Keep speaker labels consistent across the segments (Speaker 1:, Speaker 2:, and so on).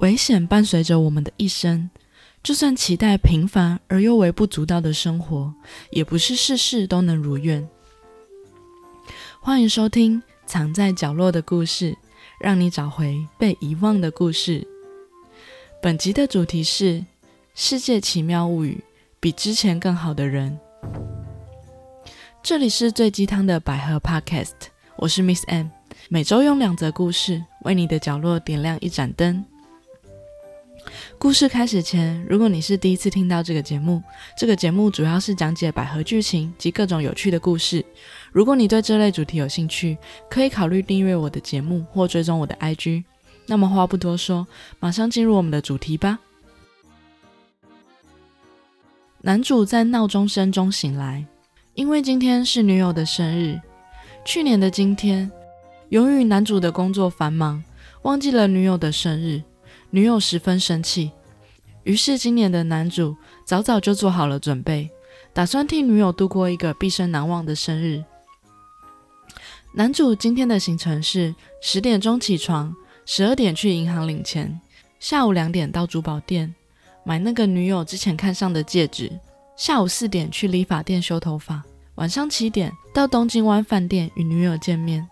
Speaker 1: 危险伴随着我们的一生，就算期待平凡而又微不足道的生活，也不是事事都能如愿。欢迎收听《藏在角落的故事》，让你找回被遗忘的故事。本集的主题是《世界奇妙物语》，比之前更好的人。这里是最鸡汤的百合 Podcast，我是 Miss M，每周用两则故事为你的角落点亮一盏灯。故事开始前，如果你是第一次听到这个节目，这个节目主要是讲解百合剧情及各种有趣的故事。如果你对这类主题有兴趣，可以考虑订阅我的节目或追踪我的 IG。那么话不多说，马上进入我们的主题吧。男主在闹钟声中醒来，因为今天是女友的生日。去年的今天，由于男主的工作繁忙，忘记了女友的生日。女友十分生气，于是今年的男主早早就做好了准备，打算替女友度过一个毕生难忘的生日。男主今天的行程是十点钟起床，十二点去银行领钱，下午两点到珠宝店买那个女友之前看上的戒指，下午四点去理发店修头发，晚上七点到东京湾饭店与女友见面。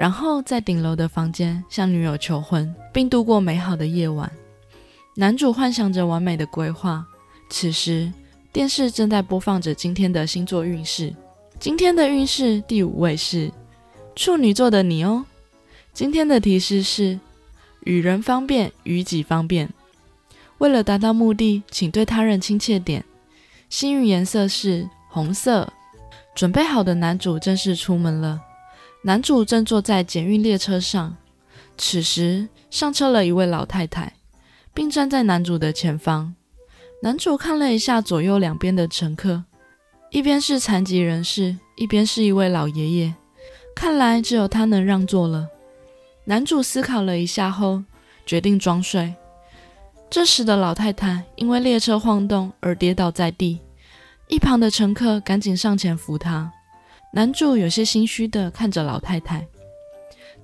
Speaker 1: 然后在顶楼的房间向女友求婚，并度过美好的夜晚。男主幻想着完美的规划。此时，电视正在播放着今天的星座运势。今天的运势第五位是处女座的你哦。今天的提示是：与人方便，与己方便。为了达到目的，请对他人亲切点。幸运颜色是红色。准备好的男主正式出门了。男主正坐在捷运列车上，此时上车了一位老太太，并站在男主的前方。男主看了一下左右两边的乘客，一边是残疾人士，一边是一位老爷爷，看来只有他能让座了。男主思考了一下后，决定装睡。这时的老太太因为列车晃动而跌倒在地，一旁的乘客赶紧上前扶她。男主有些心虚地看着老太太，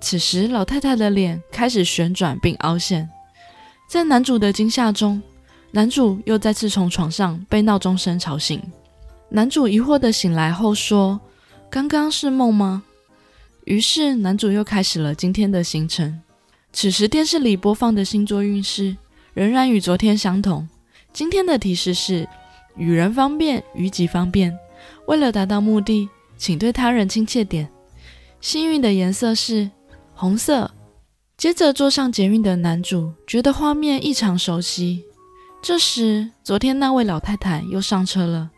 Speaker 1: 此时老太太的脸开始旋转并凹陷。在男主的惊吓中，男主又再次从床上被闹钟声吵醒。男主疑惑地醒来后说：“刚刚是梦吗？”于是男主又开始了今天的行程。此时电视里播放的星座运势仍然与昨天相同。今天的提示是：与人方便，与己方便。为了达到目的。请对他人亲切点。幸运的颜色是红色。接着坐上捷运的男主觉得画面异常熟悉。这时，昨天那位老太太又上车了。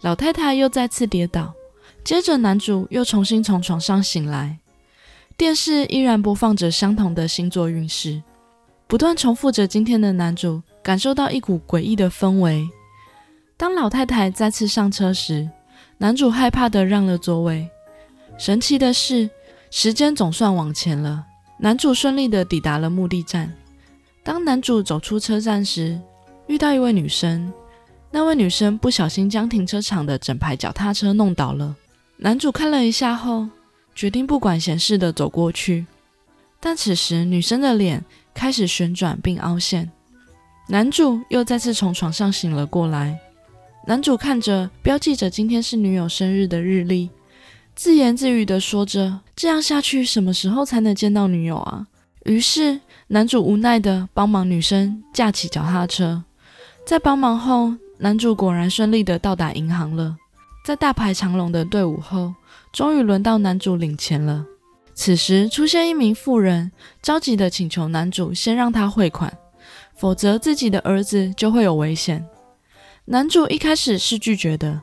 Speaker 1: 老太太又再次跌倒。接着，男主又重新从床上醒来。电视依然播放着相同的星座运势，不断重复着。今天的男主感受到一股诡异的氛围。当老太太再次上车时，男主害怕的让了座位。神奇的是，时间总算往前了。男主顺利的抵达了目的站。当男主走出车站时，遇到一位女生。那位女生不小心将停车场的整排脚踏车弄倒了。男主看了一下后，决定不管闲事的走过去。但此时，女生的脸开始旋转并凹陷。男主又再次从床上醒了过来。男主看着标记着今天是女友生日的日历，自言自语地说着：“这样下去，什么时候才能见到女友啊？”于是，男主无奈地帮忙女生架起脚踏车。在帮忙后，男主果然顺利地到达银行了。在大排长龙的队伍后，终于轮到男主领钱了。此时，出现一名妇人，着急地请求男主先让他汇款，否则自己的儿子就会有危险。男主一开始是拒绝的，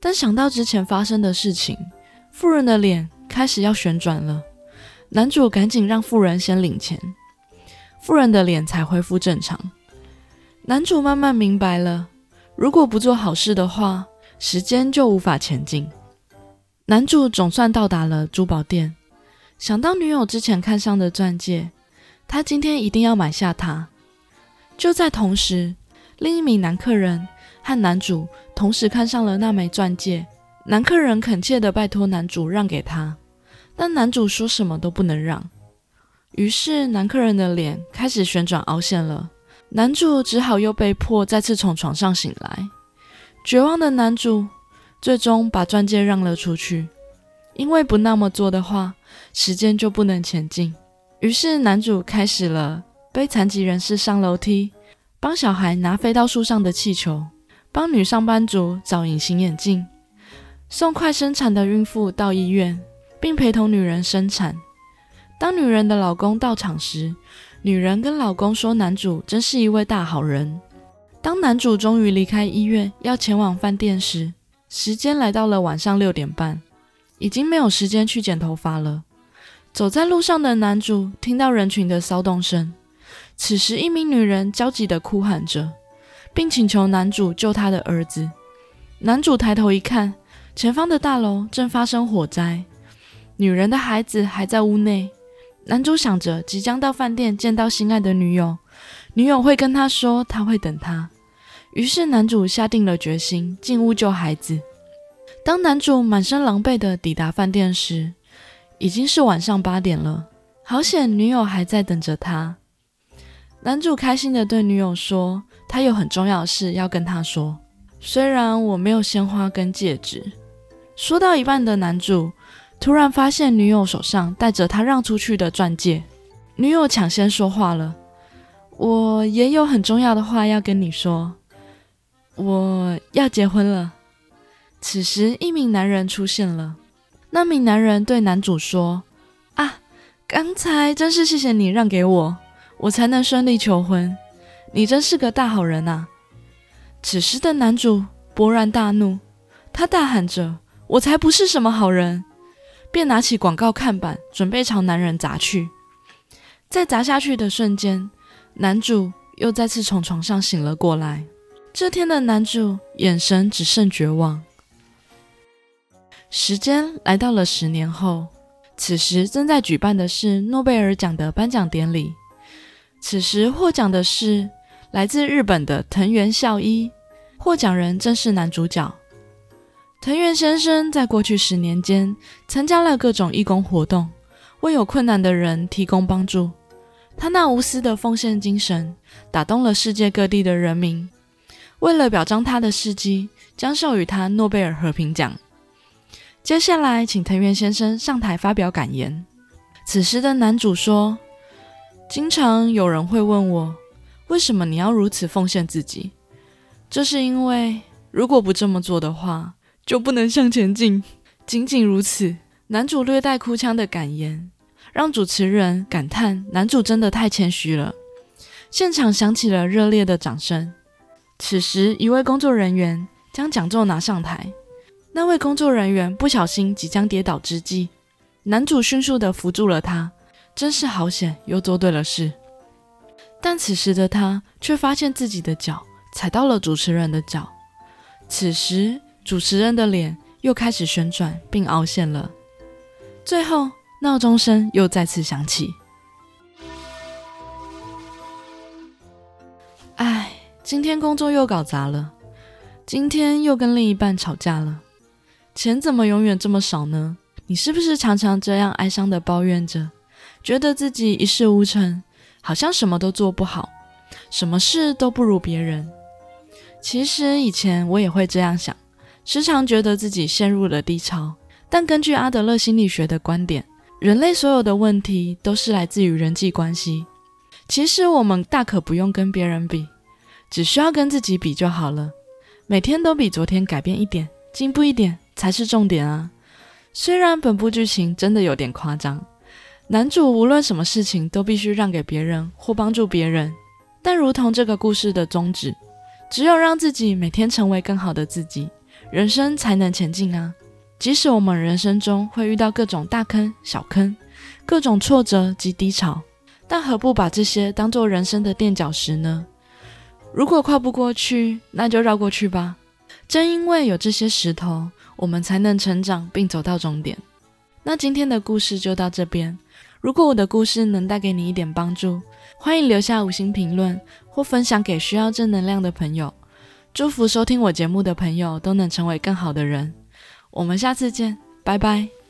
Speaker 1: 但想到之前发生的事情，富人的脸开始要旋转了。男主赶紧让富人先领钱，富人的脸才恢复正常。男主慢慢明白了，如果不做好事的话，时间就无法前进。男主总算到达了珠宝店，想到女友之前看上的钻戒，他今天一定要买下它。就在同时，另一名男客人。和男主同时看上了那枚钻戒，男客人恳切地拜托男主让给他，但男主说什么都不能让。于是男客人的脸开始旋转凹陷了，男主只好又被迫再次从床上醒来。绝望的男主最终把钻戒让了出去，因为不那么做的话，时间就不能前进。于是男主开始了背残疾人士上楼梯，帮小孩拿飞到树上的气球，帮女上班族找隐形眼镜，送快生产的孕妇到医院，并陪同女人生产。当女人的老公到场时，女人跟老公说：“男主真是一位大好人。”当男主终于离开医院，要前往饭店时，时间来到了晚上六点半，已经没有时间去剪头发了。走在路上的男主听到人群的骚动声，此时一名女人焦急地哭喊着，并请求男主救他的儿子。男主抬头一看，前方的大楼正发生火灾，女人的孩子还在屋内。男主想着即将到饭店见到心爱的女友，女友会跟他说他会等他。于是男主下定了决心进屋救孩子。当男主满身狼狈地抵达饭店时，已经是晚上八点了。好险，女友还在等着他。男主开心地对女友说：“他有很重要的事要跟他说，虽然我没有鲜花跟戒指。”说到一半的男主。突然发现女友手上戴着他让出去的钻戒，女友抢先说话了：“我也有很重要的话要跟你说，我要结婚了。”此时，一名男人出现了。那名男人对男主说：“啊，刚才真是谢谢你让给我，我才能顺利求婚。你真是个大好人啊！”此时的男主勃然大怒，他大喊着：“我才不是什么好人！”便拿起广告看板，准备朝男人砸去。在砸下去的瞬间，男主又再次从床上醒了过来。这天的男主眼神只剩绝望。时间来到了十年后，此时正在举办的是诺贝尔奖的颁奖典礼。此时获奖的是来自日本的藤原孝一，获奖人正是男主角。藤原先生在过去十年间参加了各种义工活动，为有困难的人提供帮助。他那无私的奉献精神打动了世界各地的人民。为了表彰他的事迹，将授予他诺贝尔和平奖。接下来，请藤原先生上台发表感言。此时的男主说：“经常有人会问我，为什么你要如此奉献自己？这是因为，如果不这么做的话。”就不能向前进，仅仅如此。男主略带哭腔的感言，让主持人感叹男主真的太谦虚了。现场响起了热烈的掌声。此时，一位工作人员将讲座拿上台，那位工作人员不小心即将跌倒之际，男主迅速地扶住了他，真是好险，又做对了事。但此时的他却发现自己的脚踩到了主持人的脚。此时。主持人的脸又开始旋转并凹陷了，最后闹钟声又再次响起。唉，今天工作又搞砸了，今天又跟另一半吵架了，钱怎么永远这么少呢？你是不是常常这样哀伤的抱怨着，觉得自己一事无成，好像什么都做不好，什么事都不如别人？其实以前我也会这样想。时常觉得自己陷入了低潮，但根据阿德勒心理学的观点，人类所有的问题都是来自于人际关系。其实我们大可不用跟别人比，只需要跟自己比就好了。每天都比昨天改变一点，进步一点才是重点啊！虽然本部剧情真的有点夸张，男主无论什么事情都必须让给别人或帮助别人，但如同这个故事的宗旨，只有让自己每天成为更好的自己。人生才能前进啊！即使我们人生中会遇到各种大坑、小坑，各种挫折及低潮，但何不把这些当做人生的垫脚石呢？如果跨不过去，那就绕过去吧。正因为有这些石头，我们才能成长并走到终点。那今天的故事就到这边。如果我的故事能带给你一点帮助，欢迎留下五星评论或分享给需要正能量的朋友。祝福收听我节目的朋友都能成为更好的人。我们下次见，拜拜。